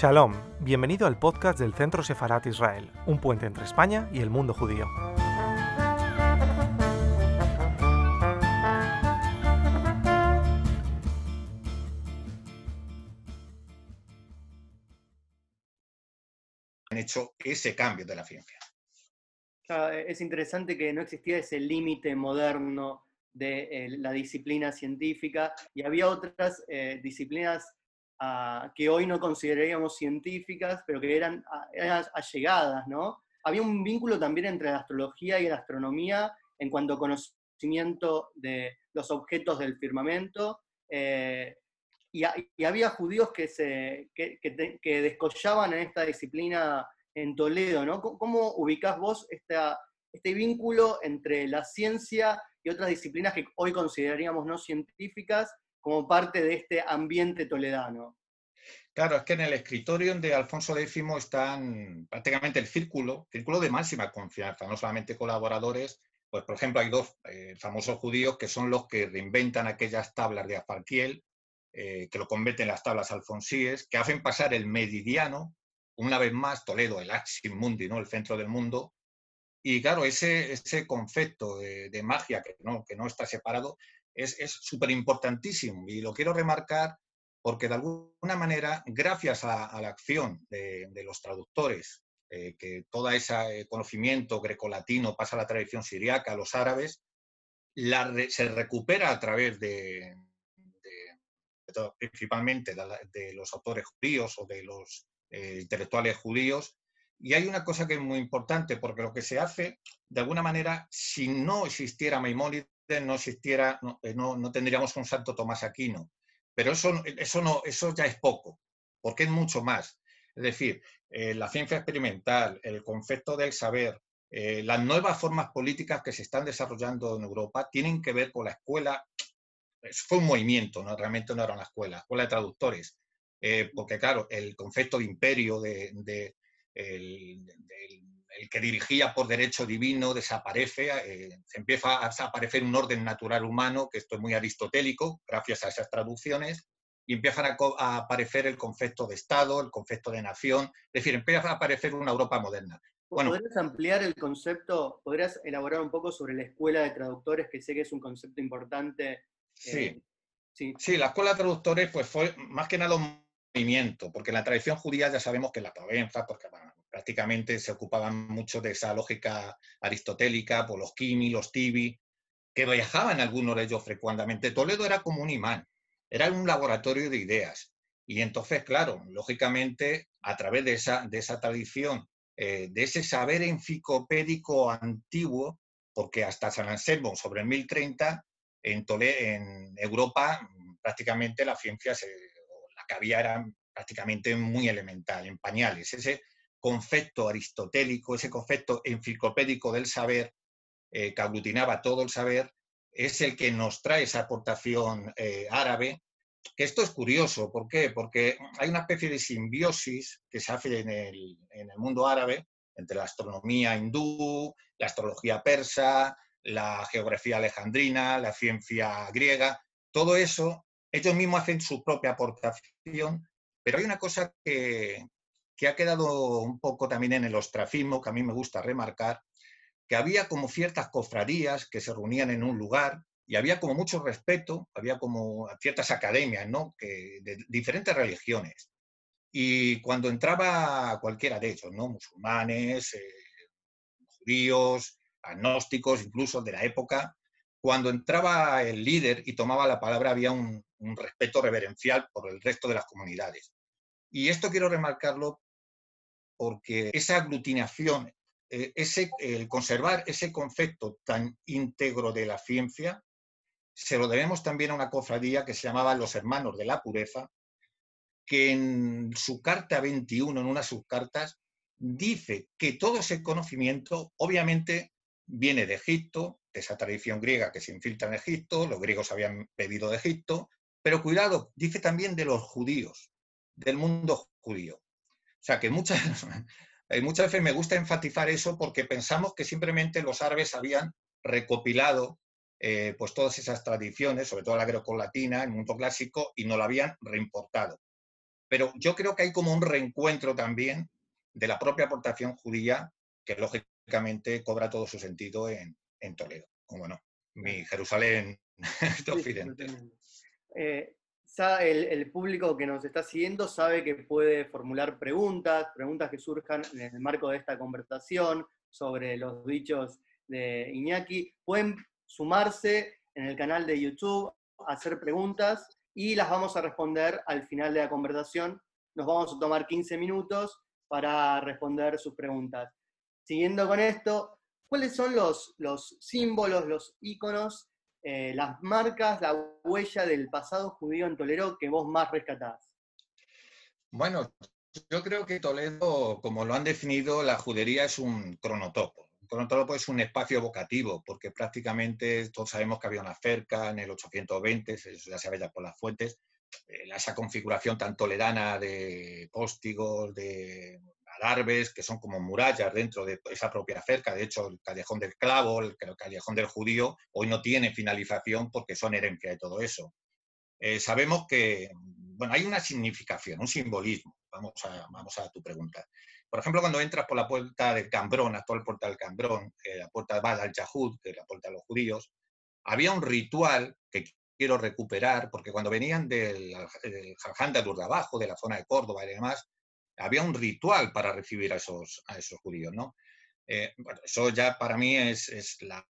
Shalom, bienvenido al podcast del Centro Sefarat Israel, un puente entre España y el mundo judío. Han hecho ese cambio de la ciencia. Es interesante que no existía ese límite moderno de eh, la disciplina científica y había otras eh, disciplinas que hoy no consideraríamos científicas, pero que eran, allegadas, ¿no? Había un vínculo también entre la astrología y la astronomía en cuanto a conocimiento de los objetos del firmamento, eh, y, había judíos que, se, que, que, descollaban en esta disciplina en Toledo, ¿no? ¿Cómo ubicás vos esta, este vínculo entre la ciencia y otras disciplinas que hoy consideraríamos no científicas como parte de este ambiente toledano. Claro, es que en el escritorio de Alfonso X están prácticamente el círculo, círculo de máxima confianza, no solamente colaboradores, pues por ejemplo hay dos eh, famosos judíos que son los que reinventan aquellas tablas de Afarquiel, eh, que lo convierten en las tablas alfonsíes, que hacen pasar el meridiano, una vez más Toledo, el Axim Mundi, ¿no? el centro del mundo, y claro, ese, ese concepto de, magia que no, que no está separado es súper importantísimo y lo quiero remarcar porque de alguna manera, gracias a, la acción de, los traductores, eh, que todo ese conocimiento grecolatino pasa a la tradición siriaca, a los árabes, se recupera a través de, principalmente de, los autores judíos o de los eh, intelectuales judíos. Y hay una cosa que es muy importante, porque lo que se hace, de alguna manera, si no existiera Maimónides, no existiera, no, eh, no, tendríamos un santo Tomás Aquino. Pero eso, eso, no, eso ya es poco, porque es mucho más. Es decir, eh, la ciencia experimental, el concepto del saber, eh, las nuevas formas políticas que se están desarrollando en Europa tienen que ver con la escuela. Fue un movimiento, ¿no? realmente no era una escuela, escuela de traductores. porque claro, el concepto de imperio, de, de el que dirigía por derecho divino desaparece, eh, se empieza a desaparecer un orden natural humano, que esto es muy aristotélico, gracias a esas traducciones, y empiezan a, aparecer el concepto de Estado, el concepto de nación, es decir, empieza a aparecer una Europa moderna. Bueno, ¿Podrías ampliar el concepto, podrías elaborar un poco sobre la escuela de traductores, que sé que es un concepto importante? Sí, eh, sí. sí la escuela de traductores pues fue más que nada un movimiento, porque la tradición judía ya sabemos que la Provenza, porque prácticamente se ocupaban mucho de esa lógica aristotélica, por los Kimi, los Tibi, que viajaban algunos de ellos frecuentemente. Toledo era como un imán, era un laboratorio de ideas. Y entonces, claro, lógicamente, a través de esa, de esa tradición, eh, de ese saber enciclopédico antiguo, porque hasta San Anselmo, sobre el 1030, en, en Europa prácticamente la ciencia, se, la que había era prácticamente muy elemental, en pañales. Ese concepto aristotélico, ese concepto enciclopédico del saber, eh, que aglutinaba todo el saber, es el que nos trae esa aportación eh, árabe. Esto es curioso, ¿por qué? Porque hay una especie de simbiosis que se hace en el mundo árabe entre la astronomía hindú, la astrología persa, la geografía alejandrina, la ciencia griega, todo eso, ellos mismos hacen su propia aportación, pero hay una cosa que, que ha quedado un poco también en el ostracismo, que a mí me gusta remarcar, que había como ciertas cofradías que se reunían en un lugar y había como mucho respeto, había como ciertas academias, ¿no? De diferentes religiones. Y cuando entraba cualquiera de ellos, ¿no? Musulmanes, eh, judíos, agnósticos, incluso de la época, cuando entraba el líder y tomaba la palabra había un respeto reverencial por el resto de las comunidades. Y esto quiero remarcarlo porque esa aglutinación, eh, ese, el conservar ese concepto tan íntegro de la ciencia, se lo debemos también a una cofradía que se llamaba Los Hermanos de la Pureza, que en su carta 21, en una de sus cartas, dice que todo ese conocimiento obviamente viene de Egipto, de esa tradición griega que se infiltra en Egipto, los griegos habían bebido de Egipto, pero cuidado, dice también de los judíos, del mundo judío. O sea que muchas, muchas veces me gusta enfatizar eso porque pensamos que simplemente los árabes habían recopilado eh, pues todas esas tradiciones, sobre todo la greco-latina, el mundo clásico, y no lo habían reimportado. Pero yo creo que hay como un reencuentro también de la propia aportación judía, que lógicamente cobra todo su sentido en, Toledo, como no, mi Jerusalén de Occidente. Eh, el, público que nos está siguiendo sabe que puede formular preguntas, preguntas que surjan en el marco de esta conversación sobre los dichos de Iñaki. Pueden sumarse en el canal de YouTube, hacer preguntas y las vamos a responder al final de la conversación. Nos vamos a tomar 15 minutos para responder sus preguntas. Siguiendo con esto, ¿cuáles son los, los símbolos, los íconos eh, las marcas, la huella del pasado judío en Toledo que vos más rescatás? Bueno, yo creo que Toledo, como lo han definido, la judería es un cronotopo. Un cronotopo es un espacio evocativo, porque prácticamente todos sabemos que había una cerca en el 820, eso ya se ve ya por las fuentes, eh, esa configuración tan toledana de póstigos, de adarves, que son como murallas dentro de esa propia cerca. De hecho, el callejón del clavo, el, callejón del judío, hoy no tiene finalización porque son herencia de todo eso. Eh, sabemos que, bueno, hay una significación, un simbolismo. Vamos a, vamos a tu pregunta. Por ejemplo, cuando entras por la puerta del Cambrón, actual puerta del Cambrón, eh, la puerta de Bad al-Yahud, que es la puerta de los judíos, había un ritual que quiero recuperar, porque cuando venían del, del de abajo, de la zona de Córdoba y demás, había un ritual para recibir a esos, a esos judíos, ¿no? Eh, eso ya para mí es, la,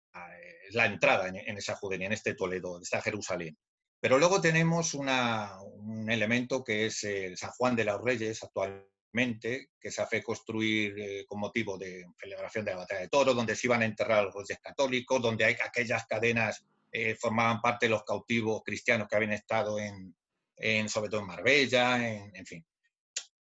la, entrada en, esa judería, en este Toledo, en esta Jerusalén. Pero luego tenemos un elemento que es el San Juan de los Reyes actualmente, que se hace construir eh, con motivo de celebración de la batalla de Toro, donde se iban a enterrar los reyes católicos, donde hay aquellas cadenas eh, formaban parte de los cautivos cristianos que habían estado en, en sobre todo en Marbella, en, en fin.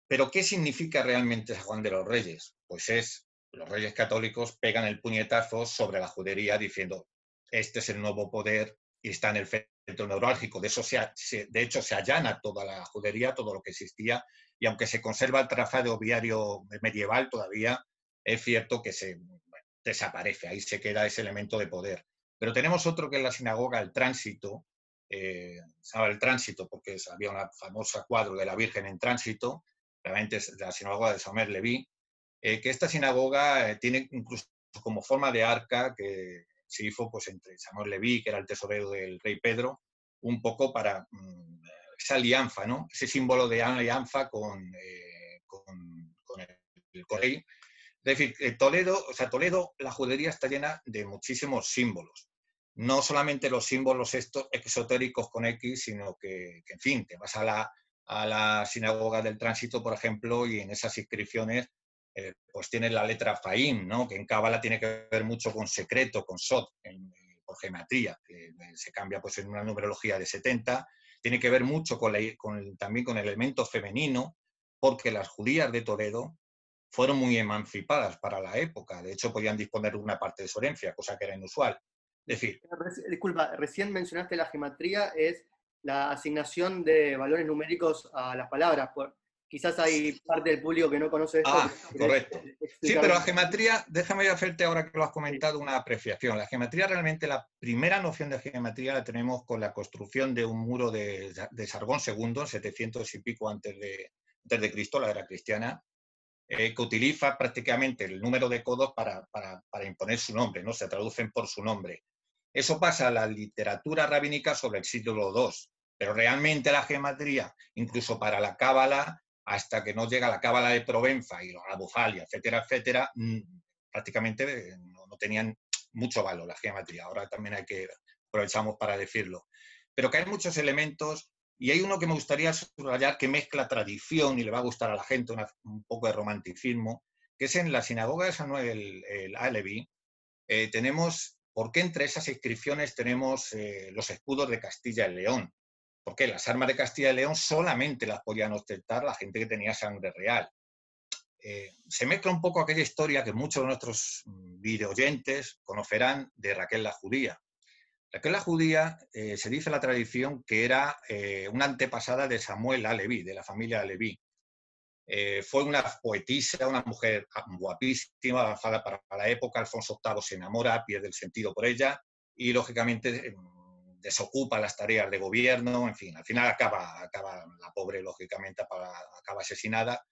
Pero ¿qué significa realmente San Juan de los Reyes? Pues es, los reyes católicos pegan el puñetazo sobre la judería diciendo, este es el nuevo poder y está en el centro neurálgico. De, eso se, de hecho, se allana toda la judería, todo lo que existía, y aunque se conserva el trazado viario medieval, todavía es cierto que se desaparece, ahí se queda ese elemento de poder. Pero tenemos otro que es la sinagoga, el tránsito, eh, el tránsito porque había una famosa cuadro de la Virgen en tránsito, realmente la sinagoga de Samuel Leví, eh, que esta sinagoga eh, tiene incluso como forma de arca que se hizo pues, entre Samuel Leví, que era el tesorero del rey Pedro, un poco para mm, esa alianza, ¿no? ese símbolo de alianza con, eh, con, con, el, rey. Es decir, Toledo, o sea, Toledo, la judería está llena de muchísimos símbolos. No solamente los símbolos estos exotéricos con X, sino que, que en fin, te vas a la, a la sinagoga del tránsito, por ejemplo, y en esas inscripciones eh, pues tiene la letra Faim, ¿no? que en Cábala tiene que ver mucho con secreto, con Sot, en, por geometría, eh, se cambia pues, en una numerología de 70, tiene que ver mucho con, también con el elemento femenino, porque las judías de Toledo fueron muy emancipadas para la época, de hecho podían disponer de una parte de su herencia, cosa que era inusual. Es decir, Disculpa, recién mencionaste la geometría, es la asignación de valores numéricos a las palabras. Quizás hay parte del público que no conoce esto. Ah, correcto. Sí, pero la geometría, déjame hacerte ahora que lo has comentado una apreciación. La geometría realmente, la primera noción de geometría la tenemos con la construcción de un muro de, Sargón II, 700 y pico antes de, antes de Cristo, la era cristiana, eh, que utiliza prácticamente el número de codos para, para, para, imponer su nombre, ¿no? Se traducen por su nombre. Eso pasa a la literatura rabínica sobre el siglo II, pero realmente la geometría, incluso para la cábala, hasta que no llega la cábala de Provenza y la bufalia, etcétera, etcétera, mm, prácticamente no, tenían mucho valor la geometría. Ahora también hay que aprovechamos para decirlo. Pero que hay muchos elementos y hay uno que me gustaría subrayar que mezcla tradición y le va a gustar a la gente un poco de romanticismo, que es en la sinagoga de San el, el Alevi, eh, tenemos ¿Por qué entre esas inscripciones tenemos eh, los escudos de Castilla y León? Porque las armas de Castilla y León solamente las podían ostentar la gente que tenía sangre real. Eh, se mezcla un poco aquella historia que muchos de nuestros mm, videoyentes conocerán de Raquel la Judía. Raquel la Judía eh, se dice la tradición que era una antepasada de Samuel Aleví, de la familia Aleví. Eh, fue una poetisa, una mujer guapísima, avanzada para la época. Alfonso VIII se enamora, pierde el sentido por ella y, lógicamente, desocupa las tareas de gobierno, en fin, al final acaba, acaba la pobre, lógicamente, acaba asesinada,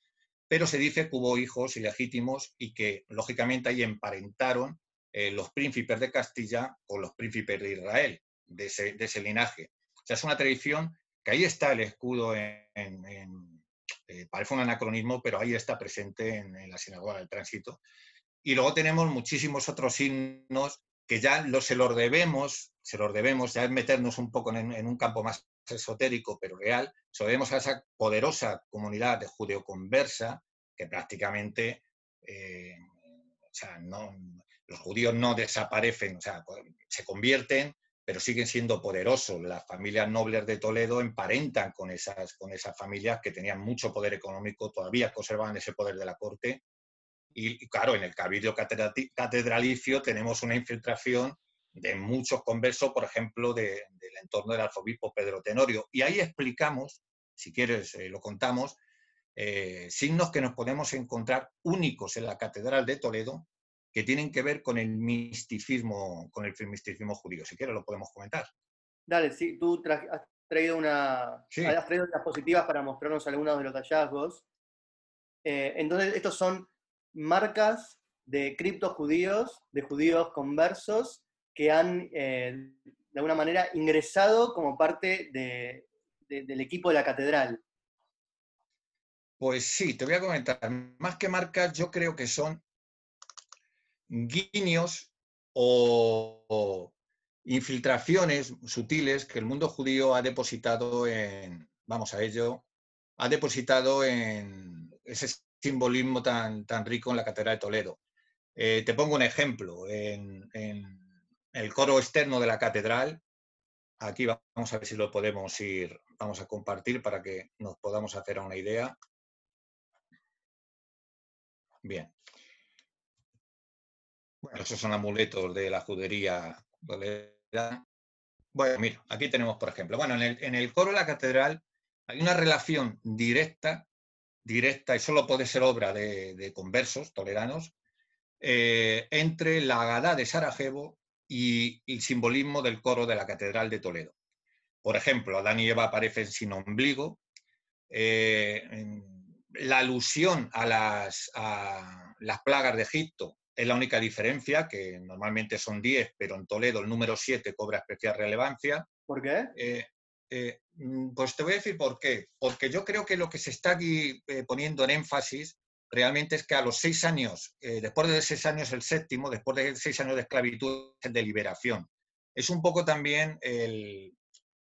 pero se dice que hubo hijos ilegítimos y que, lógicamente, ahí emparentaron eh, los príncipes de Castilla con los príncipes de Israel, de ese, linaje. O sea, es una tradición que ahí está el escudo en, eh, parece un anacronismo, pero ahí está presente en, la sinagoga del tránsito. Y luego tenemos muchísimos otros signos que ya lo, se los debemos, se los debemos, ya es meternos un poco en, un campo más esotérico, pero real, se lo debemos a esa poderosa comunidad de judeoconversa que prácticamente, eh, o sea, no, los judíos no desaparecen, o sea, se convierten, pero siguen siendo poderosos. Las familias nobles de Toledo emparentan con esas, con esas familias que tenían mucho poder económico, todavía conservaban ese poder de la corte. Y, claro, en el cabildo catedralicio tenemos una infiltración de muchos conversos, por ejemplo, del entorno del arzobispo Pedro Tenorio. Y ahí explicamos, si quieres eh, lo contamos, eh, signos que nos podemos encontrar únicos en la Catedral de Toledo que tienen que ver con el misticismo, con el misticismo judío. Si quieres lo podemos comentar. Dale, sí, tú has traído una, has traído unas positivas para mostrarnos algunos de los hallazgos. Eh, entonces, estos son marcas de criptos judíos, de judíos conversos, que han eh, de alguna manera ingresado como parte del equipo de la catedral. Pues sí, te voy a comentar. Más que marcas, yo creo que son guiños o, infiltraciones sutiles que el mundo judío ha depositado en, vamos a ello, ha depositado en ese simbolismo tan, tan rico en la Catedral de Toledo. Eh, te pongo un ejemplo. En, el coro externo de la catedral, aquí vamos a ver si lo podemos ir, vamos a compartir para que nos podamos hacer una idea. Bien. Esos son amuletos de la judería. Bueno, mira, aquí tenemos, por ejemplo, bueno, en el, coro de la catedral hay una relación directa, directa, y solo puede ser obra de, conversos toleranos, eh, entre la Agadá de Sarajevo y el simbolismo del coro de la Catedral de Toledo. Por ejemplo, Adán y Eva aparecen sin ombligo. Eh, la alusión a las plagas de Egipto es la única diferencia, que normalmente son 10, pero en Toledo el número 7 cobra especial relevancia. ¿Por qué? Eh, eh, mm, pues te voy a decir por qué. Porque yo creo que lo que se está aquí eh, poniendo en énfasis realmente es que a los seis años, después de seis años el séptimo, después de seis años de esclavitud, es de liberación. Es un poco también el,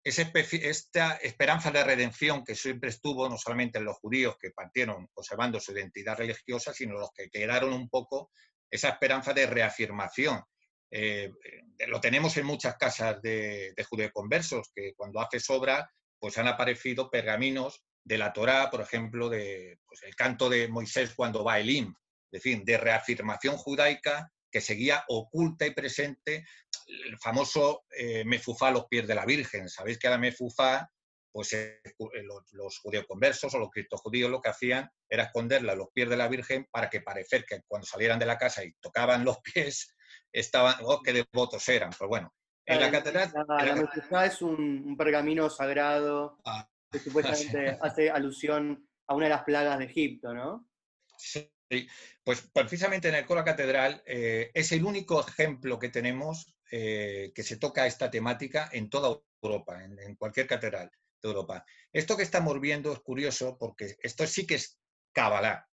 esta esperanza de redención que siempre estuvo no solamente en los judíos que partieron conservando su identidad religiosa, sino los que quedaron un poco esa esperanza de reafirmación. Eh, eh, lo tenemos en muchas casas de, de conversos, que cuando hace obra, pues han aparecido pergaminos de la Torá, por ejemplo, de pues, el canto de Moisés cuando va a Elim, es decir, de reafirmación judaica que seguía oculta y presente el famoso eh, mefufá a los pies de la Virgen. Sabéis que la mefufá pues eh, eh, los, judíos conversos o los judíos lo que hacían era esconderla a los pies de la Virgen para que parecer que cuando salieran de la casa y tocaban los pies, estaban, oh, qué devotos eran. Pues bueno, en la catedral... La, es un, pergamino sagrado ah, que supuestamente hace alusión a una de las plagas de Egipto, ¿no? Sí, pues precisamente en el coro catedral eh, es el único ejemplo que tenemos que se toca esta temática en toda Europa, en cualquier catedral. Europa. Esto que estamos viendo es curioso porque esto sí que es Kabbalah,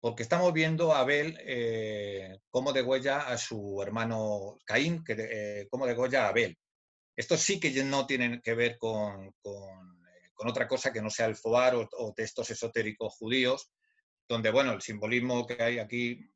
porque estamos viendo a Abel eh, cómo degüella a su hermano Caín, que, eh, cómo degüella a Abel. Esto sí que no tiene que ver con, eh, con, otra cosa que no sea el Foar o, textos esotéricos judíos, donde, bueno, el simbolismo que hay aquí,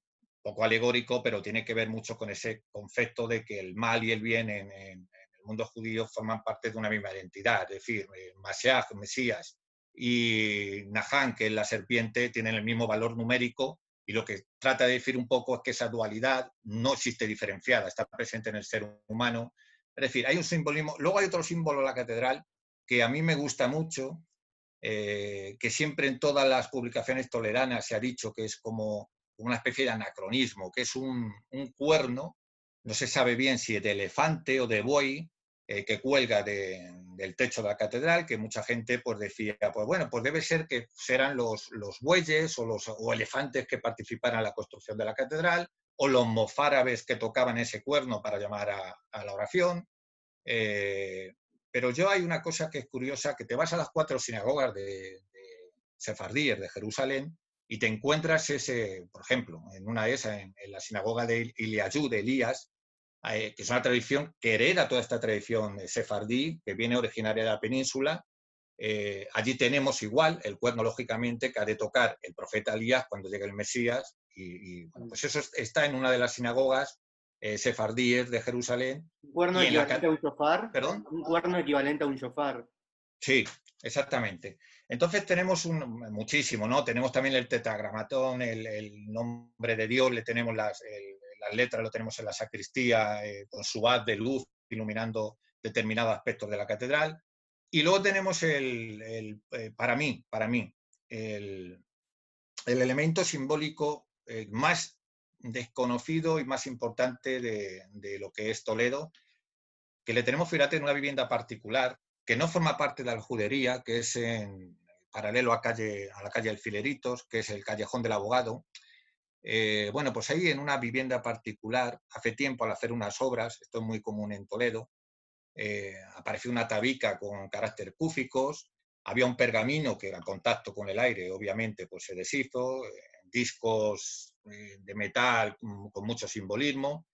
poco alegórico, pero tiene que ver mucho con ese concepto de que el mal y el bien en mundo judío forman parte de una misma identidad, es decir, eh, Mashiach, Mesías, y Nahan, que es la serpiente, tienen el mismo valor numérico y lo que trata de decir un poco es que esa dualidad no existe diferenciada, está presente en el ser humano. Es decir, hay un simbolismo. Luego hay otro símbolo en la catedral que a mí me gusta mucho, eh, que siempre en todas las publicaciones toleranas se ha dicho que es como una especie de anacronismo, que es un, un cuerno, no se sabe bien si es de elefante o de buey, eh, que cuelga del techo de la catedral, que mucha gente pues decía, pues bueno, pues debe ser que serán los, los bueyes o los o elefantes que participaran en la construcción de la catedral, o los mofárabes que tocaban ese cuerno para llamar a, la oración. Eh, pero yo hay una cosa que es curiosa, que te vas a las cuatro sinagogas de, de Sefardíes de Jerusalén y te encuentras ese, por ejemplo, en una de esas, en, la sinagoga de Iliayú, de Elías, eh, que es una tradición que hereda toda esta tradición sefardí, que viene originaria de la península. Eh, allí tenemos igual el cuerno, lógicamente, que ha de tocar el profeta Elías cuando llegue el Mesías. Y, pues eso está en una de las sinagogas eh, sefardíes de Jerusalén. ¿Un cuerno equivalente a un shofar? ¿Perdón? Un cuerno equivalente a un shofar. Sí, exactamente. Entonces tenemos un, muchísimo, ¿no? Tenemos también el tetragramatón, el, nombre de Dios, le tenemos las, las letras, lo tenemos en la sacristía, eh, con su haz de luz iluminando determinados aspectos de la catedral. Y luego tenemos el, eh, para mí, para mí, el, elemento simbólico eh, más desconocido y más importante de, de, lo que es Toledo, que le tenemos, fíjate, en una vivienda particular, que no forma parte de la judería, que es en paralelo a, calle, a la calle Alfileritos, que es el callejón del abogado. Eh, bueno, pues ahí en una vivienda particular, hace tiempo al hacer unas obras, esto es muy común en Toledo, eh, apareció una tabica con carácter cúficos, había un pergamino que era contacto con el aire, obviamente, pues se deshizo, eh, discos de metal con mucho simbolismo.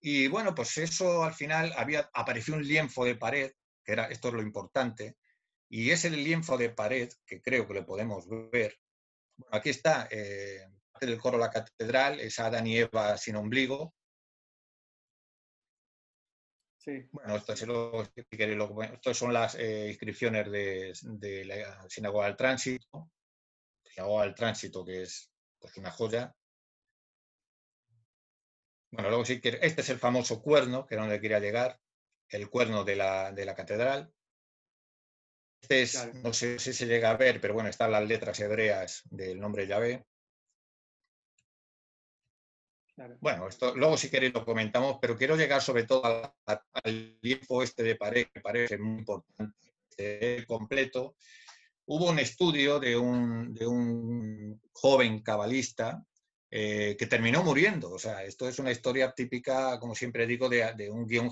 Y bueno, pues eso al final había, apareció un lienzo de pared que era, esto es lo importante, y es el lienzo de pared, que creo que lo podemos ver. aquí está, del coro La Catedral, es Adán y Eva sin ombligo. Sí. Bueno, esto, si son las eh, inscripciones de, la Sinagoga del Tránsito. Sinagoga del Tránsito, que es pues, una joya. Bueno, luego sí que este es el famoso cuerno, que era donde quería llegar el cuerno de la, de la catedral. Este es, no sé si se llega a ver, pero bueno, están las letras hebreas del nombre Yahvé. Bueno, esto luego si queréis lo comentamos, pero quiero llegar sobre todo al, lienzo este de pared, que parece muy importante, completo. Hubo un estudio de un, de un joven cabalista eh, que terminó muriendo. O sea, esto es una historia típica, como siempre digo, de, un guion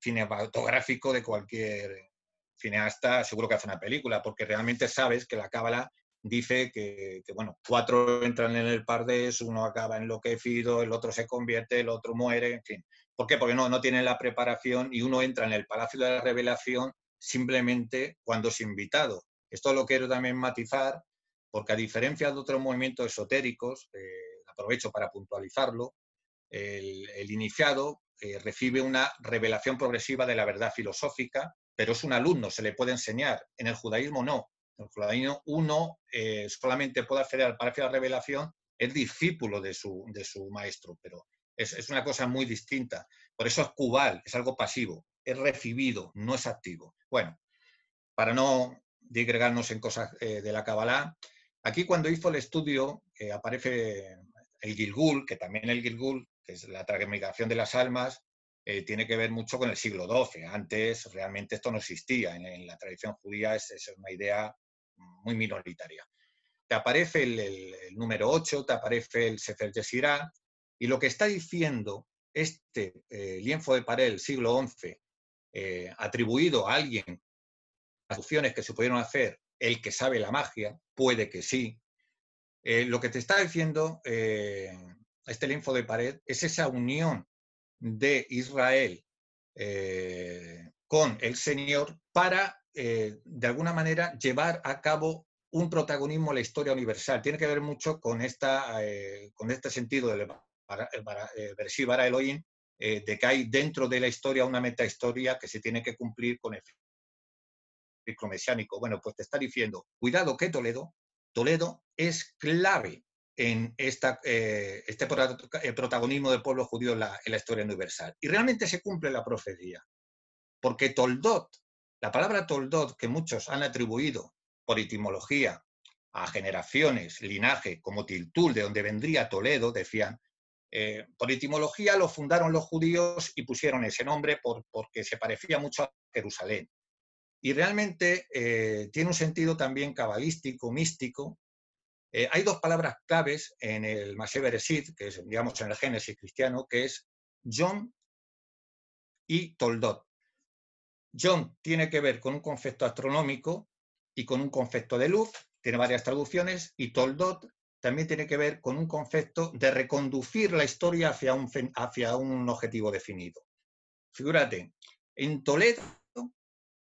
cinematográfico de cualquier cineasta, seguro que hace una película, porque realmente sabes que la cábala dice que, bueno, cuatro entran en el pardés, uno acaba enloquecido, el otro se convierte, el otro muere, en fin. ¿Por qué? Porque no, no tienen la preparación y uno entra en el Palacio de la Revelación simplemente cuando es invitado. Esto lo quiero también matizar, porque a diferencia de otros movimientos esotéricos, eh, aprovecho para puntualizarlo, el, iniciado eh, recibe una revelación progresiva de la verdad filosófica, pero es un alumno, se le puede enseñar. En el judaísmo no. En el judaísmo uno eh, solamente puede acceder al palacio de la revelación, es discípulo de su, de su maestro, pero es, es, una cosa muy distinta. Por eso es cubal, es algo pasivo, es recibido, no es activo. Bueno, para no digregarnos en cosas eh, de la Kabbalah, aquí cuando hizo el estudio aparece el Gilgul, que también el Gilgul, que es la transmigración de las almas, eh, tiene que ver mucho con el siglo XII. Antes realmente esto no existía. En, la tradición judía es, es, una idea muy minoritaria. Te aparece el, número 8, te aparece el Sefer Yesirá, y lo que está diciendo este eh, lienzo de pared del siglo XI, eh, atribuido a alguien, las opciones que se pudieron hacer, el que sabe la magia, puede que sí, eh, lo que te está diciendo eh, este linfo de pared es esa unión de Israel con el Señor para, de alguna manera, llevar a cabo un protagonismo en la historia universal. Tiene que ver mucho con, esta, con este sentido del para Elohim, de que hay dentro de la historia una metahistoria que se tiene que cumplir con el ciclo mesiánico. Bueno, pues te está diciendo, cuidado que Toledo Toledo es clave en esta, eh, este eh, protagonismo del pueblo judío en la, historia universal. Y realmente se cumple la profecía, porque Toldot, la palabra Toldot que muchos han atribuido por etimología a generaciones, linaje, como Tiltul, de donde vendría Toledo, decían, Eh, por etimología lo fundaron los judíos y pusieron ese nombre porque se parecía mucho a Jerusalén. Y realmente eh, tiene un sentido también cabalístico, místico. Eh, hay dos palabras claves en el Masé Bereshit, que es, digamos, en el Génesis cristiano, que es John y Toldot. John tiene que ver con un concepto astronómico y con un concepto de luz, tiene varias traducciones, y Toldot también tiene que ver con un concepto de reconducir la historia hacia un, objetivo definido. Figúrate, en Toledo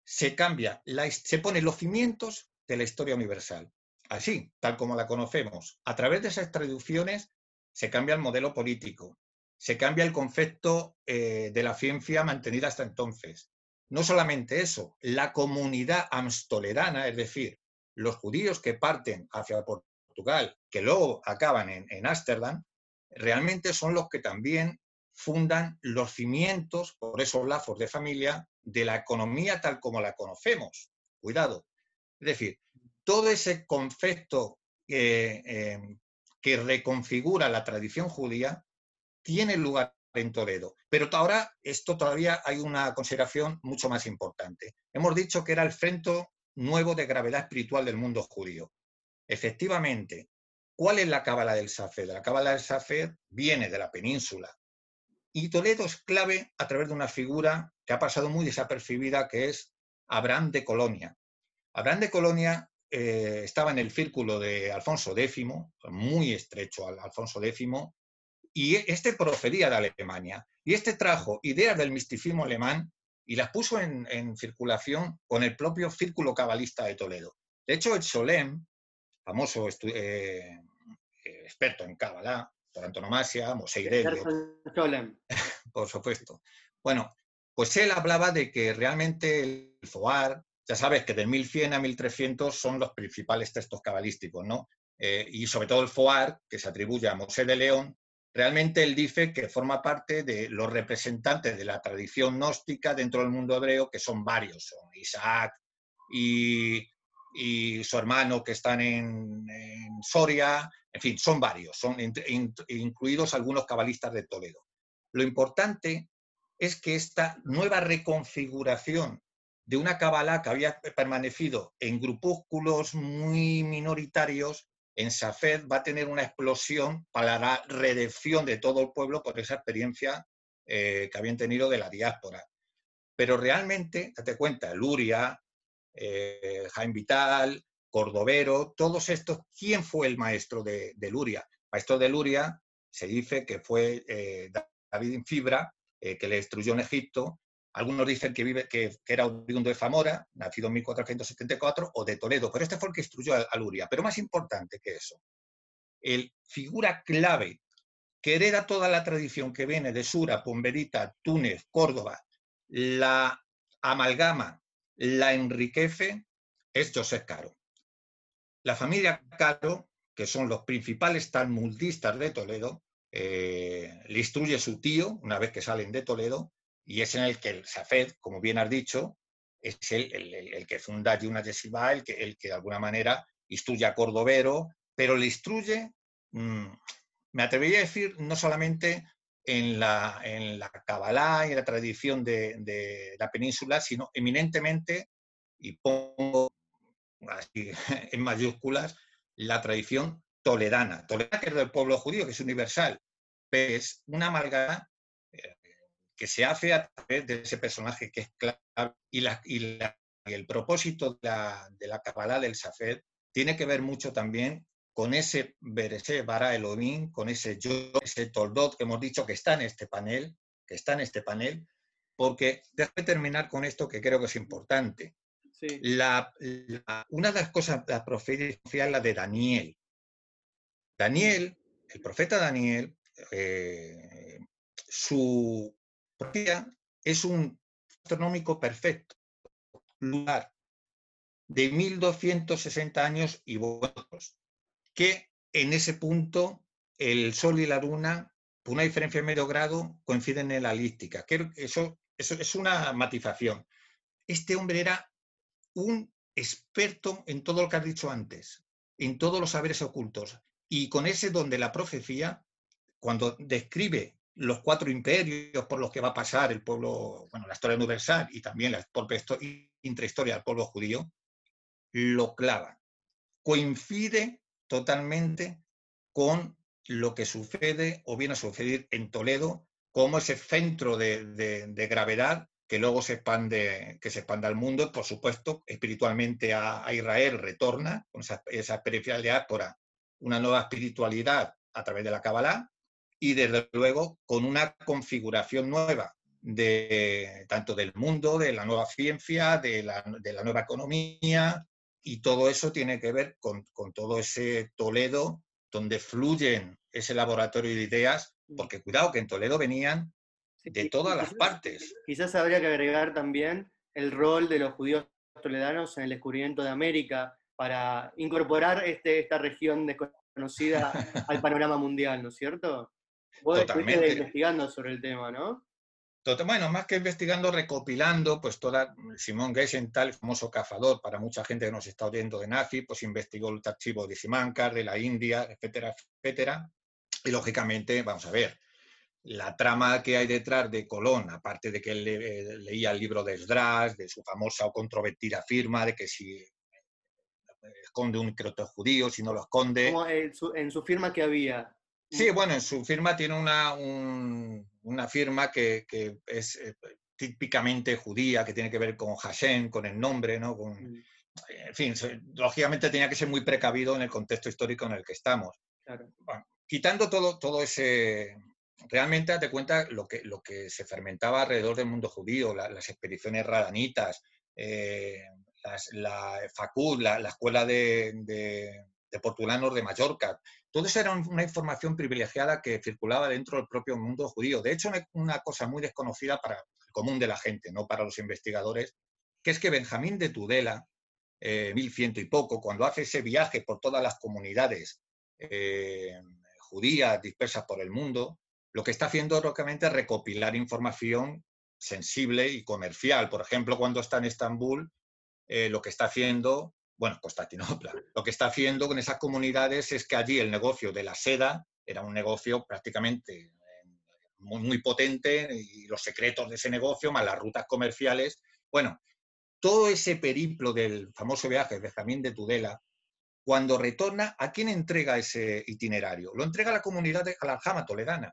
se cambia, se ponen los cimientos de la historia universal. Así, tal como la conocemos. A través de esas traducciones se cambia el modelo político, se cambia el concepto eh, de la ciencia mantenida hasta entonces. No solamente eso, la comunidad amstolerana, es decir, los judíos que parten hacia Portugal, que luego acaban en, Ámsterdam, realmente son los que también fundan los cimientos, por esos lazos de familia, de la economía tal como la conocemos. Cuidado. Es decir, todo ese concepto em, que reconfigura la tradición judía tiene lugar en Toledo. Pero ahora esto todavía hay una consideración mucho más importante. Hemos dicho que era el frente nuevo de gravedad espiritual del mundo judío. Efectivamente, ¿cuál es la cábala del Safed? La cábala del Safed viene de la península, y Toledo es clave a través de una figura que ha pasado muy desapercibida, que es Abraham de Colonia. Abraham de Colonia eh, estaba en el círculo de Alfonso X, muy estrecho al Alfonso X, y este procedía de Alemania. Y este trajo ideas del misticismo alemán y las puso en, circulación con el propio círculo cabalista de Toledo. De hecho, el Solem, famoso eh, experto en Kabbalah, por antonomasia, Moseirelio. por supuesto. Bueno, pues él hablaba de que realmente el Zohar, ya sabes que de 1100 a 1300 son los principales textos cabalísticos, ¿no? Eh, y sobre todo el Foar, que se atribuye a Mosé de León, realmente él dice que forma parte de los representantes de la tradición gnóstica dentro del mundo hebreo, que son varios, son Isaac y, su hermano que están en Soria, en fin, son varios, son incluidos algunos cabalistas de Toledo. Lo importante es que esta nueva reconfiguración de una cabalá que había permanecido en grupúsculos muy minoritarios, en Safed va a tener una explosión para la redención de todo el pueblo por esa experiencia eh, que habían tenido de la diáspora. Pero realmente, date cuenta, Luria, eh, Jaime Vital, Cordovero, todos estos, ¿quién fue el maestro de, Luria? Maestro de Luria se dice que fue eh, David Fibra, eh, que le destruyó en Egipto. Algunos dicen que, vive, que, era oriundo de Zamora, nacido en 1474, o de Toledo, pero este fue el que destruyó a, Luria. Pero más importante que eso, el figura clave que hereda toda la tradición que viene de Sura, Pomberita, Túnez, Córdoba, la amalgama, la enriquece, es José Caro. La familia Caro, que son los principales talmudistas de Toledo, eh, le instruye su tío una vez que salen de Toledo y es en el que el Safed, como bien has dicho, es el, que funda Yuna Yeshiva, el que, el que de alguna manera instruye a Cordovero, pero le instruye, mm, me atrevería a decir, no solamente en la, en la Kabbalah y en la tradición de, de la península, sino eminentemente, y pongo así en mayúsculas, la tradición toledana. Toledana que es del pueblo judío, que es universal, pero es una amalgama que se hace a través de ese personaje que es clave y, la, y, el propósito de la, de la Kabbalah del Safed tiene que ver mucho también con ese Berese Bara Elohim, con ese yo, ese Toldot que hemos dicho que está en este panel, que está en este panel, porque déjame terminar con esto que creo que es importante. La, una de las cosas, la profecía es la de Daniel. Daniel, el profeta Daniel, eh, su profecía es un astronómico perfecto, lugar de 1260 años y vosotros, que en ese punto el Sol y la Luna, por una diferencia de medio grado, coinciden en la elíptica. Eso, eso es una matización. Este hombre era un experto en todo lo que has dicho antes, en todos los saberes ocultos. Y con ese don de la profecía, cuando describe los cuatro imperios por los que va a pasar el pueblo, bueno, la historia universal y también la intrahistoria del pueblo judío, lo clava. Coincide totalmente con lo que sucede o viene a suceder en Toledo como ese centro de, gravedad que luego se expande, que se expande al mundo, por supuesto, espiritualmente a, Israel retorna con esa, esa por una nueva espiritualidad a través de la Kabbalah y desde luego con una configuración nueva de tanto del mundo, de la nueva ciencia, de la, nueva economía, y todo eso tiene que ver con, todo ese Toledo donde fluyen ese laboratorio de ideas, porque cuidado que en Toledo venían de todas las partes. Quizás habría que agregar también el rol de los judíos toledanos en el descubrimiento de América para incorporar este, esta región desconocida al panorama mundial, ¿no es cierto? Vos Totalmente. investigando sobre el tema, ¿no? bueno, más que investigando, recopilando, pues toda, Simón Geisenthal, el famoso cazador, para mucha gente que nos está oyendo de nazi, pues investigó el archivo de Simancas, de la India, etcétera, etcétera. Y lógicamente, vamos a ver, la trama que hay detrás de Colón, aparte de que él eh, leía el libro de Esdras, de su famosa o controvertida firma, de que si esconde un croto judío, si no lo esconde. en, su, en su firma que había, Sí, bueno, en su firma tiene una, una firma que, es eh, típicamente judía, que tiene que ver con Hashem, con el nombre, ¿no? Con, mm. en fin, lógicamente tenía que ser muy precavido en el contexto histórico en el que estamos. quitando todo, todo ese... Realmente, date cuenta lo que, lo que se fermentaba alrededor del mundo judío, las expediciones radanitas, eh, la Facud, la, escuela de, de, de portulanos de Mallorca, todo eso era una información privilegiada que circulaba dentro del propio mundo judío. De hecho, una cosa muy desconocida para el común de la gente, no para los investigadores, que es que Benjamín de Tudela, eh, mil ciento y poco, cuando hace ese viaje por todas las comunidades eh, judías dispersas por el mundo, lo que está haciendo es recopilar información sensible y comercial. Por ejemplo, cuando está en Estambul, eh, lo que está haciendo bueno, Constantinopla. Lo que está haciendo con esas comunidades es que allí el negocio de la seda era un negocio prácticamente eh, muy, potente y los secretos de ese negocio, más las rutas comerciales. Bueno, todo ese periplo del famoso viaje de Benjamín de Tudela, cuando retorna, ¿a quién entrega ese itinerario? Lo entrega a la comunidad de Aljama toledana.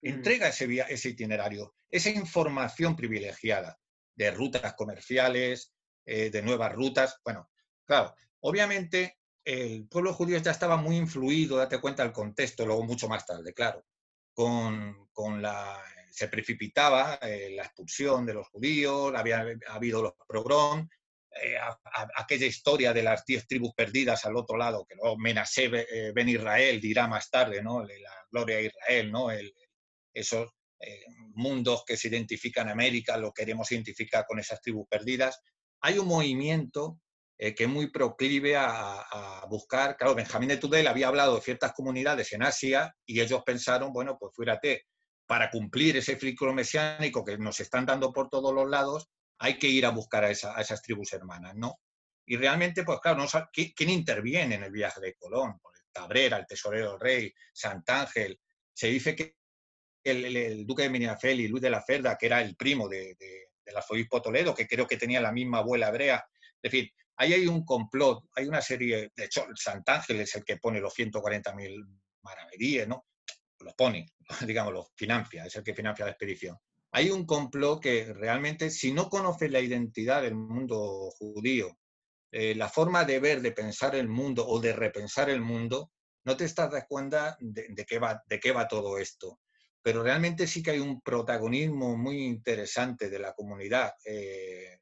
Mm. Entrega ese, ese itinerario, esa información privilegiada de rutas comerciales, eh, de nuevas rutas. Bueno, Claro, obviamente el pueblo judío ya estaba muy influido, date cuenta del contexto, luego mucho más tarde, claro, con, la... se precipitaba eh, la expulsión de los judíos, había habido los progrom, eh, aquella historia de las diez tribus perdidas al otro lado, que luego Menasé eh, Ben Israel dirá más tarde, ¿no? La gloria a Israel, ¿no? esos mundos que se identifican en América, lo queremos identificar con esas tribus perdidas. Hay un movimiento eh, que es muy proclive a, buscar. Claro, Benjamín de Tudela había hablado de ciertas comunidades en Asia y ellos pensaron, bueno, pues fíjate, para cumplir ese ciclo mesiánico que nos están dando por todos los lados, hay que ir a buscar a, esas tribus hermanas, ¿no? Y realmente, pues claro, ¿quién, interviene en el viaje de Colón? Pues, Cabrera, el tesorero del rey, Sant'Ángel. Se dice que el, duque de Minafeli, Luis de la Cerda, que era el primo de, del arzobispo Toledo, que creo que tenía la misma abuela hebrea. Es decir, ahí hay un complot, hay una serie, de hecho, Santángel es el que pone los 140.000 maravedíes, ¿no? Los pone, digamos, los financia, es el que financia la expedición. Hay un complot que realmente, si no conoces la identidad del mundo judío, eh, la forma de ver, de pensar el mundo o de repensar el mundo, no te estás dando cuenta de, qué va, de qué va todo esto. Pero realmente sí que hay un protagonismo muy interesante de la comunidad. Eh,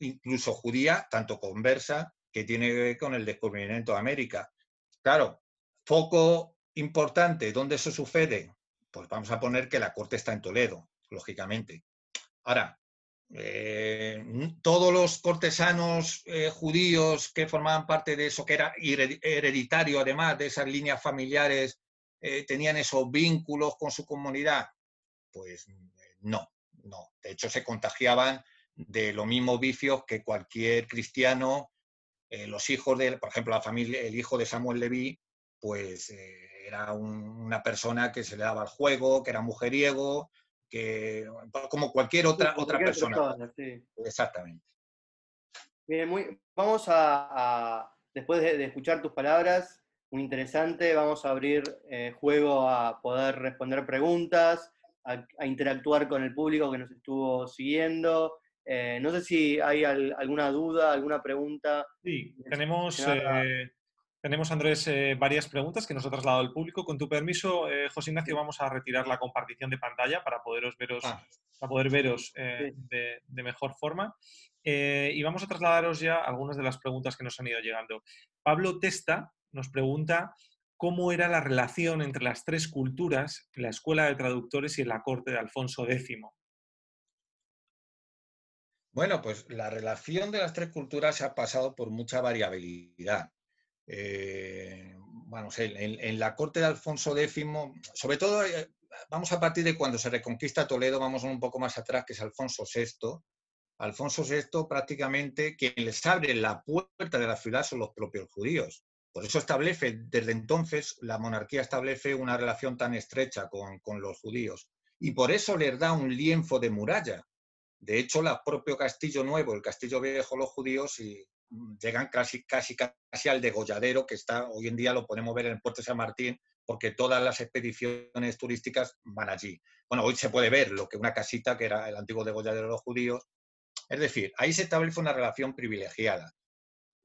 incluso judía, tanto conversa, que tiene que ver con el descubrimiento de América. Claro, foco importante, ¿dónde eso sucede? Pues vamos a poner que la corte está en Toledo, lógicamente. Ahora, eh, todos los cortesanos eh, judíos que formaban parte de eso, que era hereditario además de esas líneas familiares, eh, tenían esos vínculos con su comunidad. Pues no, no. De hecho, se contagiaban de los mismos vicios que cualquier cristiano, eh, los hijos de, por ejemplo, la familia, el hijo de Samuel Leví, pues eh, era una persona que se le daba al juego, que era mujeriego, que como cualquier otra, otra persona. Exactamente. Bien, muy, vamos a, después de, escuchar tus palabras, muy interesante, vamos a abrir eh, juego a poder responder preguntas, a, interactuar con el público que nos estuvo siguiendo. Eh, no sé si hay alguna duda, alguna pregunta. Sí, tenemos tenemos, Andrés, eh, varias preguntas que nos ha trasladado el público. Con tu permiso, eh, José Ignacio, vamos a retirar la compartición de pantalla para, poderos veros, ah. para poder veros eh, de, mejor forma. y vamos a trasladaros ya algunas de las preguntas que nos han ido llegando. Pablo Testa nos pregunta cómo era la relación entre las tres culturas en la Escuela de Traductores y en la corte de Alfonso X. Bueno, pues la relación de las tres culturas ha pasado por mucha variabilidad. Eh, bueno, en, la corte de Alfonso X, sobre todo, eh, vamos a partir de cuando se reconquista Toledo, vamos un poco más atrás, que es Alfonso VI. Alfonso VI prácticamente quien les abre la puerta de la ciudad son los propios judíos. Por eso establece, desde entonces, la monarquía establece una relación tan estrecha con los judíos. Y por eso les da un lienzo de muralla. De hecho, el propio Castillo Nuevo, el Castillo Viejo, los judíos, y llegan casi, casi, casi al degolladero que está, hoy en día lo podemos ver en el puerto de San Martín, porque todas las expediciones turísticas van allí. Bueno, hoy se puede ver lo que una casita que era el antiguo degolladero de los judíos. Es decir, ahí se establece una relación privilegiada,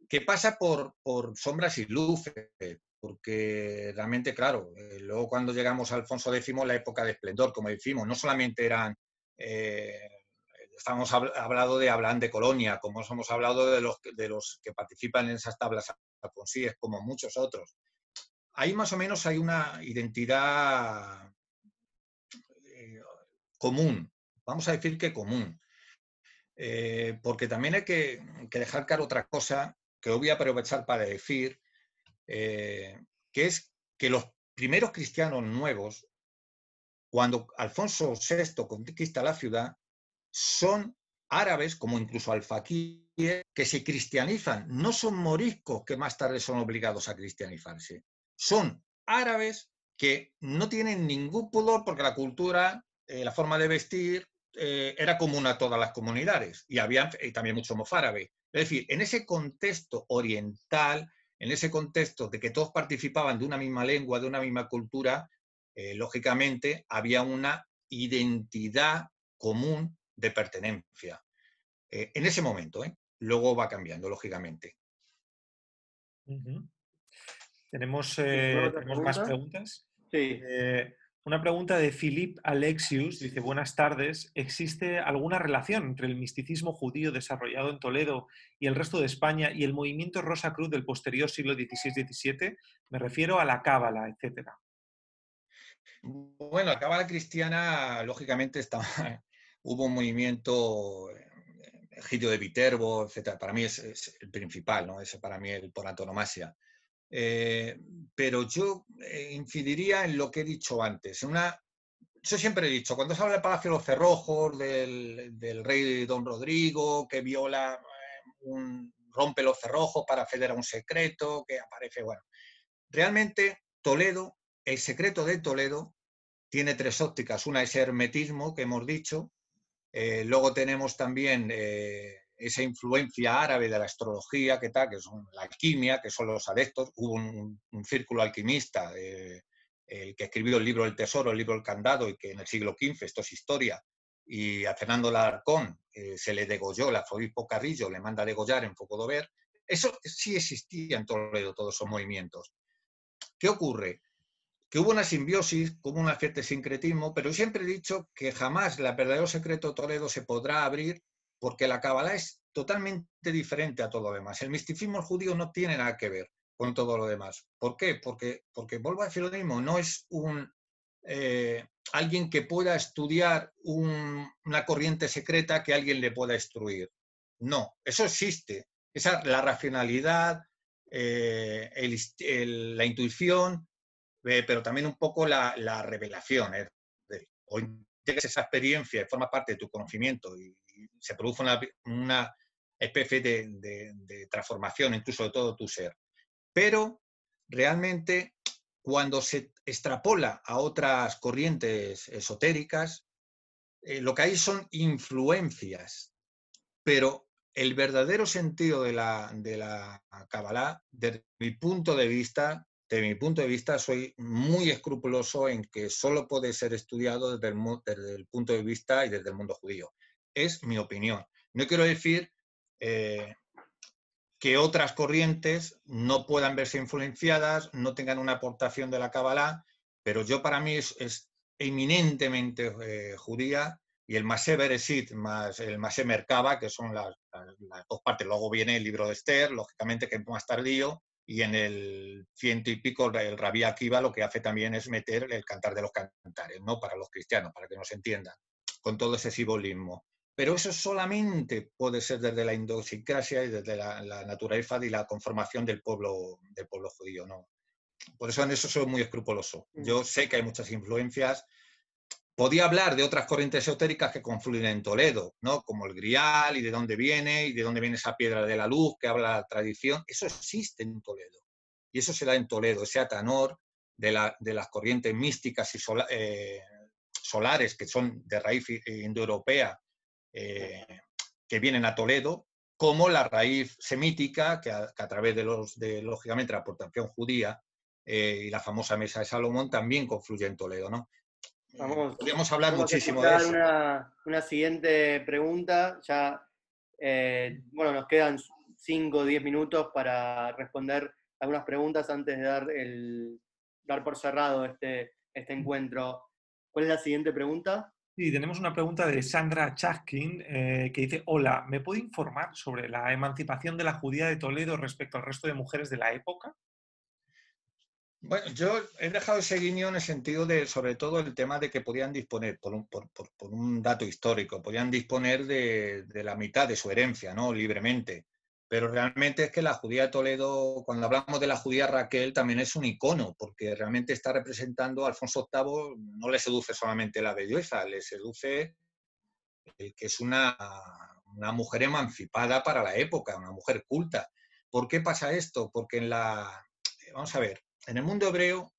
que pasa por, por sombras y luces, porque realmente, claro, eh, luego cuando llegamos a Alfonso X, la época de esplendor, como decimos, no solamente eran eh, estamos hablando de hablan de Colonia, como hemos hablado de los, de los que participan en esas tablas alfonsíes, como muchos otros. Ahí más o menos hay una identidad eh, común, vamos a decir que común, eh, porque también hay que, dejar claro otra cosa que voy a aprovechar para decir, eh, que es que los primeros cristianos nuevos, cuando Alfonso VI conquista la ciudad, son árabes, como incluso alfaquíes, que se cristianizan. No son moriscos que más tarde son obligados a cristianizarse. Son árabes que no tienen ningún pudor porque la cultura, eh, la forma de vestir eh, era común a todas las comunidades y había también mucho mozárabe. Es decir, en ese contexto oriental, en ese contexto de que todos participaban de una misma lengua, de una misma cultura, eh, lógicamente había una identidad común de pertenencia. Eh, en ese momento, ¿eh? luego va cambiando, lógicamente. Tenemos, eh, más preguntas. Sí. una pregunta de Philip Alexius, dice, buenas tardes, ¿existe alguna relación entre el misticismo judío desarrollado en Toledo y el resto de España y el movimiento Rosa Cruz del posterior siglo XVI-XVII? Me refiero a la cábala, etcétera. Bueno, la cábala cristiana, lógicamente, está, hubo un movimiento, eh, Egidio de Viterbo, etc. Para mí es, el principal, ¿no? Ese para mí el por antonomasia. Eh, pero yo eh, incidiría en lo que he dicho antes. Una, yo siempre he dicho, cuando se habla del Palacio de los Cerrojos, del, del rey Don Rodrigo, que viola, un, rompe los cerrojos para acceder a un secreto, que aparece, bueno. Realmente Toledo, el secreto de Toledo, tiene tres ópticas. Una es hermetismo, que hemos dicho, eh, luego tenemos también eh, esa influencia árabe de la astrología, que tal, que son la alquimia, que son los adeptos. Hubo un, círculo alquimista, eh, el que escribió el libro El Tesoro, el libro El Candado, y que en el siglo XV, esto es historia, y a Fernando Larcón se le degolló, el arzobispo Carrillo le manda degollar en Focodover. Eso sí existía en Toledo, todos esos movimientos. ¿Qué ocurre? Que hubo una simbiosis, hubo un cierto sincretismo, pero siempre he dicho que jamás el verdadero secreto de Toledo se podrá abrir porque la Kabbalah es totalmente diferente a todo lo demás. El misticismo judío no tiene nada que ver con todo lo demás. ¿Por qué? Porque, porque vuelvo a decir no es un, eh, alguien que pueda estudiar una corriente secreta que alguien le pueda instruir. No, eso existe. Esa, la racionalidad, eh, la intuición, eh, pero también un poco la, revelación. ¿eh? o esa experiencia y forma parte de tu conocimiento y, se produce una, especie de, transformación incluso de todo tu ser. Pero realmente cuando se extrapola a otras corrientes esotéricas, eh, lo que hay son influencias, pero el verdadero sentido de la, de la Kabbalah, desde mi punto de vista, de mi punto de vista, soy muy escrupuloso en que solo puede ser estudiado desde el, desde punto de vista y desde el mundo judío. Es mi opinión. No quiero decir eh, que otras corrientes no puedan verse influenciadas, no tengan una aportación de la Kabbalah, pero yo para mí es, eminentemente eh, judía y el Masé Bereshit más el Masé Merkaba, que son las, dos partes. Luego viene el libro de Esther, lógicamente que es más tardío, y en el ciento y pico el Rabí Akiva lo que hace también es meter el cantar de los cantares, ¿no? Para los cristianos, para que nos entiendan, con todo ese simbolismo. Pero eso solamente puede ser desde la idiosincrasia y desde la, naturaleza y la conformación del pueblo, del pueblo judío. ¿no? Por eso en eso soy muy escrupuloso. Mm. Yo sé que hay muchas influencias. Podía hablar de otras corrientes esotéricas que confluyen en Toledo, ¿no? como el Grial y de dónde viene y de dónde viene esa piedra de la luz que habla la tradición. Eso existe en Toledo. Y eso se da en Toledo, ese atanor de, de las corrientes místicas y eh, solares que son de raíz indoeuropea eh, que vienen a Toledo, como la raíz semítica, que a, través de, los, de, lógicamente, la aportación judía eh, y la famosa mesa de Salomón también confluye en Toledo, ¿no? Vamos, Podríamos hablar muchísimo de eso. Una, una siguiente pregunta, ya, eh, bueno, nos quedan 5 o 10 minutos para responder algunas preguntas antes de dar, el, dar por cerrado este, este encuentro. ¿Cuál es la siguiente pregunta? Sí, tenemos una pregunta de Sandra Chaskin eh, que dice, hola, ¿me puede informar sobre la emancipación de la judía de Toledo respecto al resto de mujeres de la época? Bueno, yo he dejado ese guiño en el sentido de, sobre todo, el tema de que podían disponer, por un, por, un dato histórico, podían disponer de, la mitad de su herencia, ¿no? Libremente pero realmente es que la judía Toledo, cuando hablamos de la judía Raquel, también es un icono, porque realmente está representando a Alfonso VIII, no le seduce solamente la belleza, le seduce el que es una, una mujer emancipada para la época, una mujer culta. ¿Por qué pasa esto? Porque en la, vamos a ver, en el mundo hebreo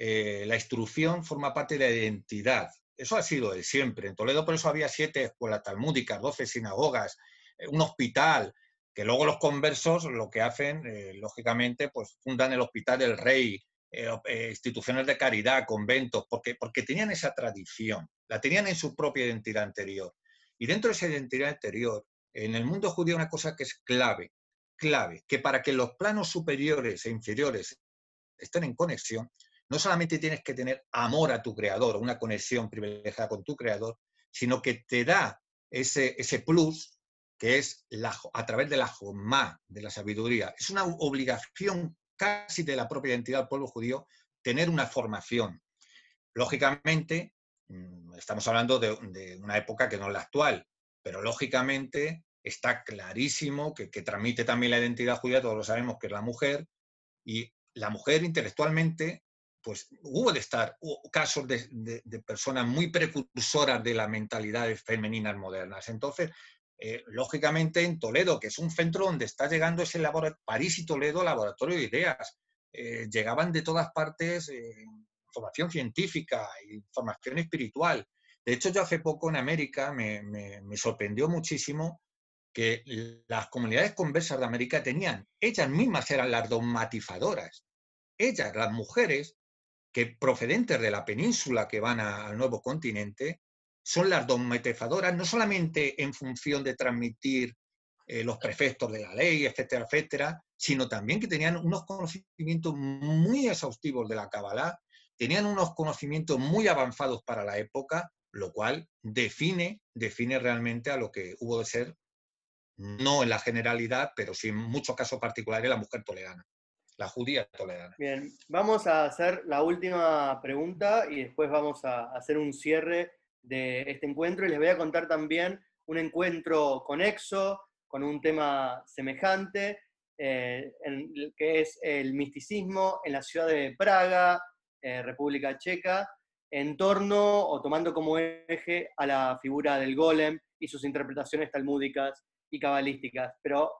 eh, la instrucción forma parte de la identidad. Eso ha sido de siempre. En Toledo por eso había siete escuelas talmúdicas, doce sinagogas, eh, un hospital, que luego los conversos lo que hacen, eh, lógicamente, pues fundan el Hospital del Rey, instituciones de caridad, conventos, porque, porque tenían esa tradición, la tenían en su propia identidad anterior. Y dentro de esa identidad anterior, en el mundo judío una cosa que es clave, clave, que para que los planos superiores e inferiores estén en conexión, no solamente tienes que tener amor a tu creador, una conexión privilegiada con tu creador, sino que te da ese, ese plus que es a través de la Jomá, de la sabiduría. Es una obligación casi de la propia identidad del pueblo judío tener una formación. Lógicamente, mm, estamos hablando de, una época que no es la actual, pero lógicamente está clarísimo que, que transmite también la identidad judía, todos lo sabemos que es la mujer, y la mujer intelectualmente, pues hubo de estar casos de, personas muy precursoras de las mentalidades femeninas modernas. Entonces, eh, lógicamente en Toledo, que es un centro donde está llegando ese laboratorio, París y Toledo, laboratorio de ideas. Eh, llegaban de todas partes eh, información científica, información espiritual. De hecho, yo hace poco en América me, me, sorprendió muchísimo que las comunidades conversas de América tenían, ellas mismas eran las dogmatizadoras. Ellas, las mujeres, que procedentes de la península que van al nuevo continente, son las dogmatizadoras, no solamente en función de transmitir eh, los prefectos de la ley, etcétera, etcétera, sino también que tenían unos conocimientos muy exhaustivos de la Kabbalah, tenían unos conocimientos muy avanzados para la época, lo cual define, define realmente a lo que hubo de ser, no en la generalidad, pero sí en muchos casos particulares, la mujer toledana, la judía toledana. Bien, vamos a hacer la última pregunta y después vamos a hacer un cierre de este encuentro y les voy a contar también un encuentro conexo con un tema semejante, eh, que es el misticismo en la ciudad de Praga, eh, República Checa, en torno o tomando como eje a la figura del golem y sus interpretaciones talmúdicas y cabalísticas. Pero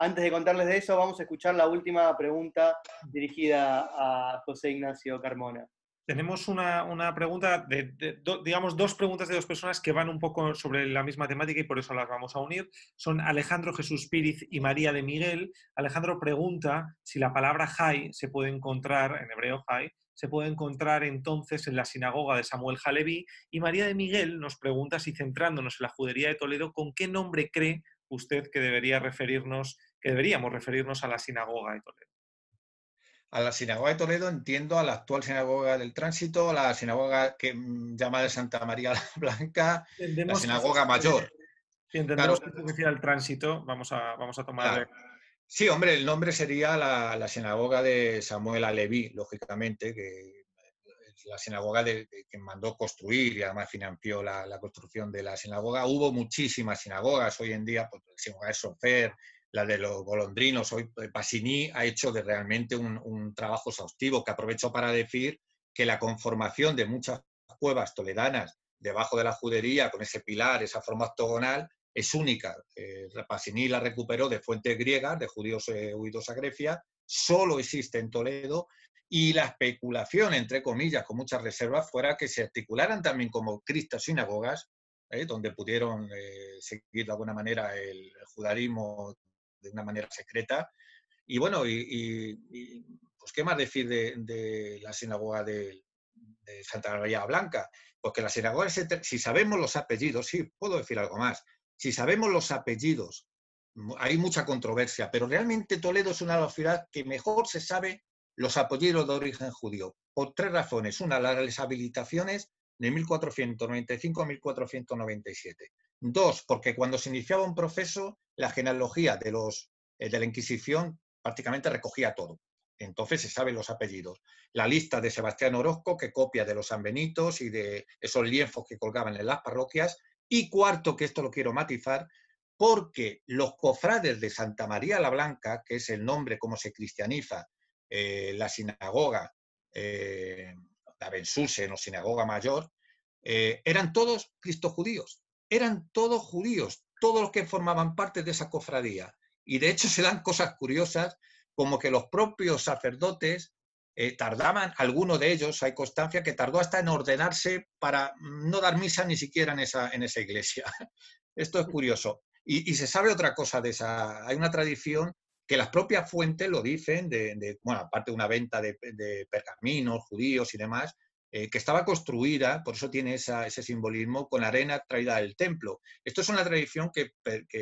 antes de contarles de eso, vamos a escuchar la última pregunta dirigida a José Ignacio Carmona. Tenemos una, pregunta, de, digamos, dos preguntas de dos personas que van un poco sobre la misma temática y por eso las vamos a unir. Son Alejandro Jesús Píriz y María de Miguel. Alejandro pregunta si la palabra Jai se puede encontrar, en hebreo Jai, se puede encontrar entonces en la sinagoga de Samuel Jaleví. Y María de Miguel nos pregunta si centrándonos en la judería de Toledo, ¿con qué nombre cree usted que debería referirnos, que deberíamos referirnos a la sinagoga de Toledo? a la sinagoga de Toledo entiendo a la actual sinagoga del tránsito, a la sinagoga que mm, llama de Santa María la Blanca, la sinagoga mayor. Si entendemos que decía el tránsito, vamos a, vamos a tomar... Sí, hombre, el nombre sería la, sinagoga de Samuel Aleví, lógicamente, que es la sinagoga de, que mandó construir y además financió la, construcción de la sinagoga. Hubo muchísimas sinagogas hoy en día, pues, la sinagoga de Sofer, la de los golondrinos. Hoy eh, Pasini ha hecho de realmente un, trabajo exhaustivo que aprovecho para decir que la conformación de muchas cuevas toledanas debajo de la judería, con ese pilar, esa forma octogonal, es única. Eh, Pasini la recuperó de fuentes griegas, de judíos eh, huidos a Grecia, solo existe en Toledo, y la especulación, entre comillas, con muchas reservas, fuera que se articularan también como cristas sinagogas, donde pudieron seguir de alguna manera el judaísmo de una manera secreta. Y bueno, y, pues qué más decir de, la sinagoga de, Santa María Blanca, porque la sinagoga, si sabemos los apellidos, sí, puedo decir algo más, si sabemos los apellidos, hay mucha controversia, pero realmente Toledo es una ciudades que mejor se sabe los apellidos de origen judío, por tres razones. Una, las habilitaciones de 1495 a 1497. Dos, porque cuando se iniciaba un proceso, la genealogía de, los, eh, de la Inquisición prácticamente recogía todo. Entonces se saben los apellidos. La lista de Sebastián Orozco, que copia de los Sanbenitos y de esos lienzos que colgaban en las parroquias. Y cuarto, que esto lo quiero matizar, porque los cofrades de Santa María la Blanca, que es el nombre como se cristianiza eh, la sinagoga, eh, la Bensusen o sinagoga mayor, eran todos cristojudíos eran todos judíos, todos los que formaban parte de esa cofradía. Y de hecho se dan cosas curiosas, como que los propios sacerdotes eh, tardaban, alguno de ellos, hay constancia, que tardó hasta en ordenarse para no dar misa ni siquiera en esa, en esa iglesia. Esto es curioso. Y, se sabe otra cosa de esa. Hay una tradición que las propias fuentes lo dicen, de, bueno, aparte de una venta de, de pergaminos judíos y demás, eh, que estaba construida, por eso tiene ese simbolismo, con arena traída del templo. Esto es una tradición que,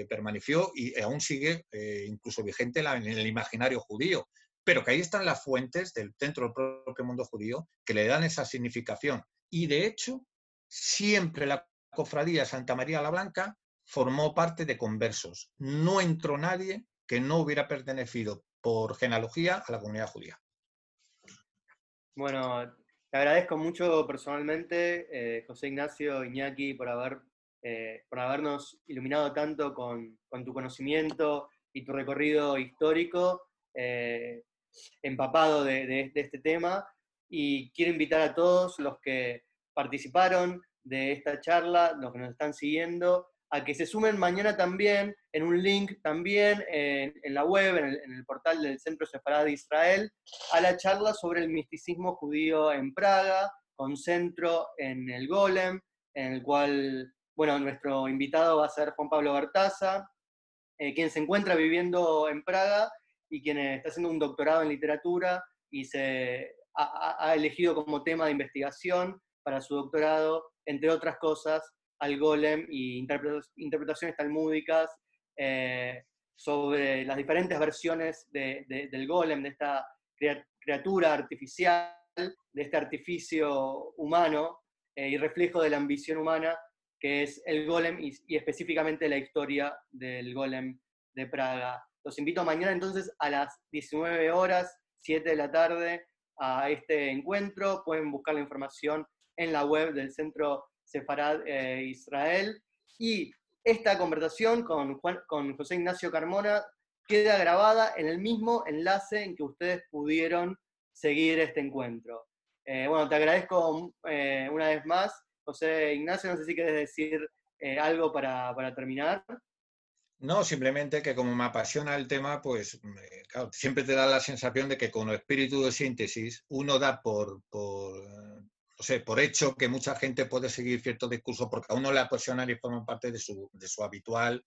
permaneció y aún sigue eh, incluso vigente en el imaginario judío, pero que ahí están las fuentes del, dentro del propio mundo judío que le dan esa significación. Y de hecho, siempre la cofradía Santa María la Blanca formó parte de conversos. No entró nadie que no hubiera pertenecido por genealogía a la comunidad judía. Bueno, te agradezco mucho personalmente, eh, José Ignacio Iñaki, por, haber, eh, por habernos iluminado tanto con, tu conocimiento y tu recorrido histórico, eh, empapado de, de, este tema. Y quiero invitar a todos los que participaron de esta charla, los que nos están siguiendo, a que se sumen mañana también en un link también en, la web, en el, portal del Centro Separado de Israel, a la charla sobre el misticismo judío en Praga, con centro en el Golem, en el cual, bueno, nuestro invitado va a ser Juan Pablo Bertaza, eh, quien se encuentra viviendo en Praga y quien está haciendo un doctorado en literatura y se ha elegido como tema de investigación para su doctorado, entre otras cosas, al golem y interpretaciones talmúdicas eh, sobre las diferentes versiones del golem, de esta criatura artificial, de este artificio humano eh, y reflejo de la ambición humana que es el golem y, y, específicamente la historia del golem de Praga. Los invito mañana entonces a las 19 horas, 7 de la tarde, a este encuentro. Pueden buscar la información en la web del Centro Sefarad eh, Israel. Y esta conversación con, con José Ignacio Carmona queda grabada en el mismo enlace en que ustedes pudieron seguir este encuentro. Eh, bueno, te agradezco eh, una vez más, José Ignacio, no sé si quieres decir algo para, para terminar. No, simplemente que como me apasiona el tema, pues siempre te da la sensación de que con el espíritu de síntesis uno da por, por, no sé, por hecho que mucha gente puede seguir cierto discurso porque a uno le apasiona y forma parte de su, de su habitual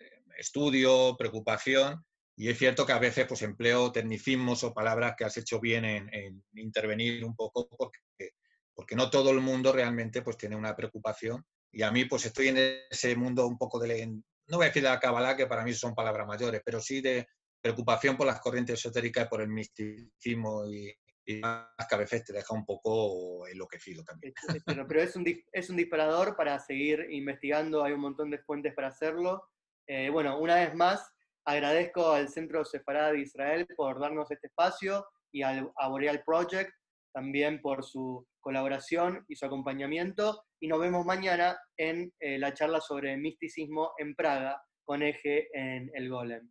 eh, estudio, preocupación. Y es cierto que a veces pues, empleo tecnicismos o palabras que has hecho bien en, intervenir un poco porque, porque no todo el mundo realmente pues, tiene una preocupación. Y a mí pues estoy en ese mundo un poco de, no voy a decir de la Kabbalah, que para mí son palabras mayores, pero sí de preocupación por las corrientes esotéricas por el misticismo y, y a veces te deja un poco enloquecido también. Pero es un, es un disparador para seguir investigando, hay un montón de fuentes para hacerlo. Eh, bueno, una vez más, agradezco al Centro Sefarad de Israel por darnos este espacio y al, a Boreal Project también por su colaboración y su acompañamiento. Y nos vemos mañana en eh, la charla sobre misticismo en Praga con eje en el Golem.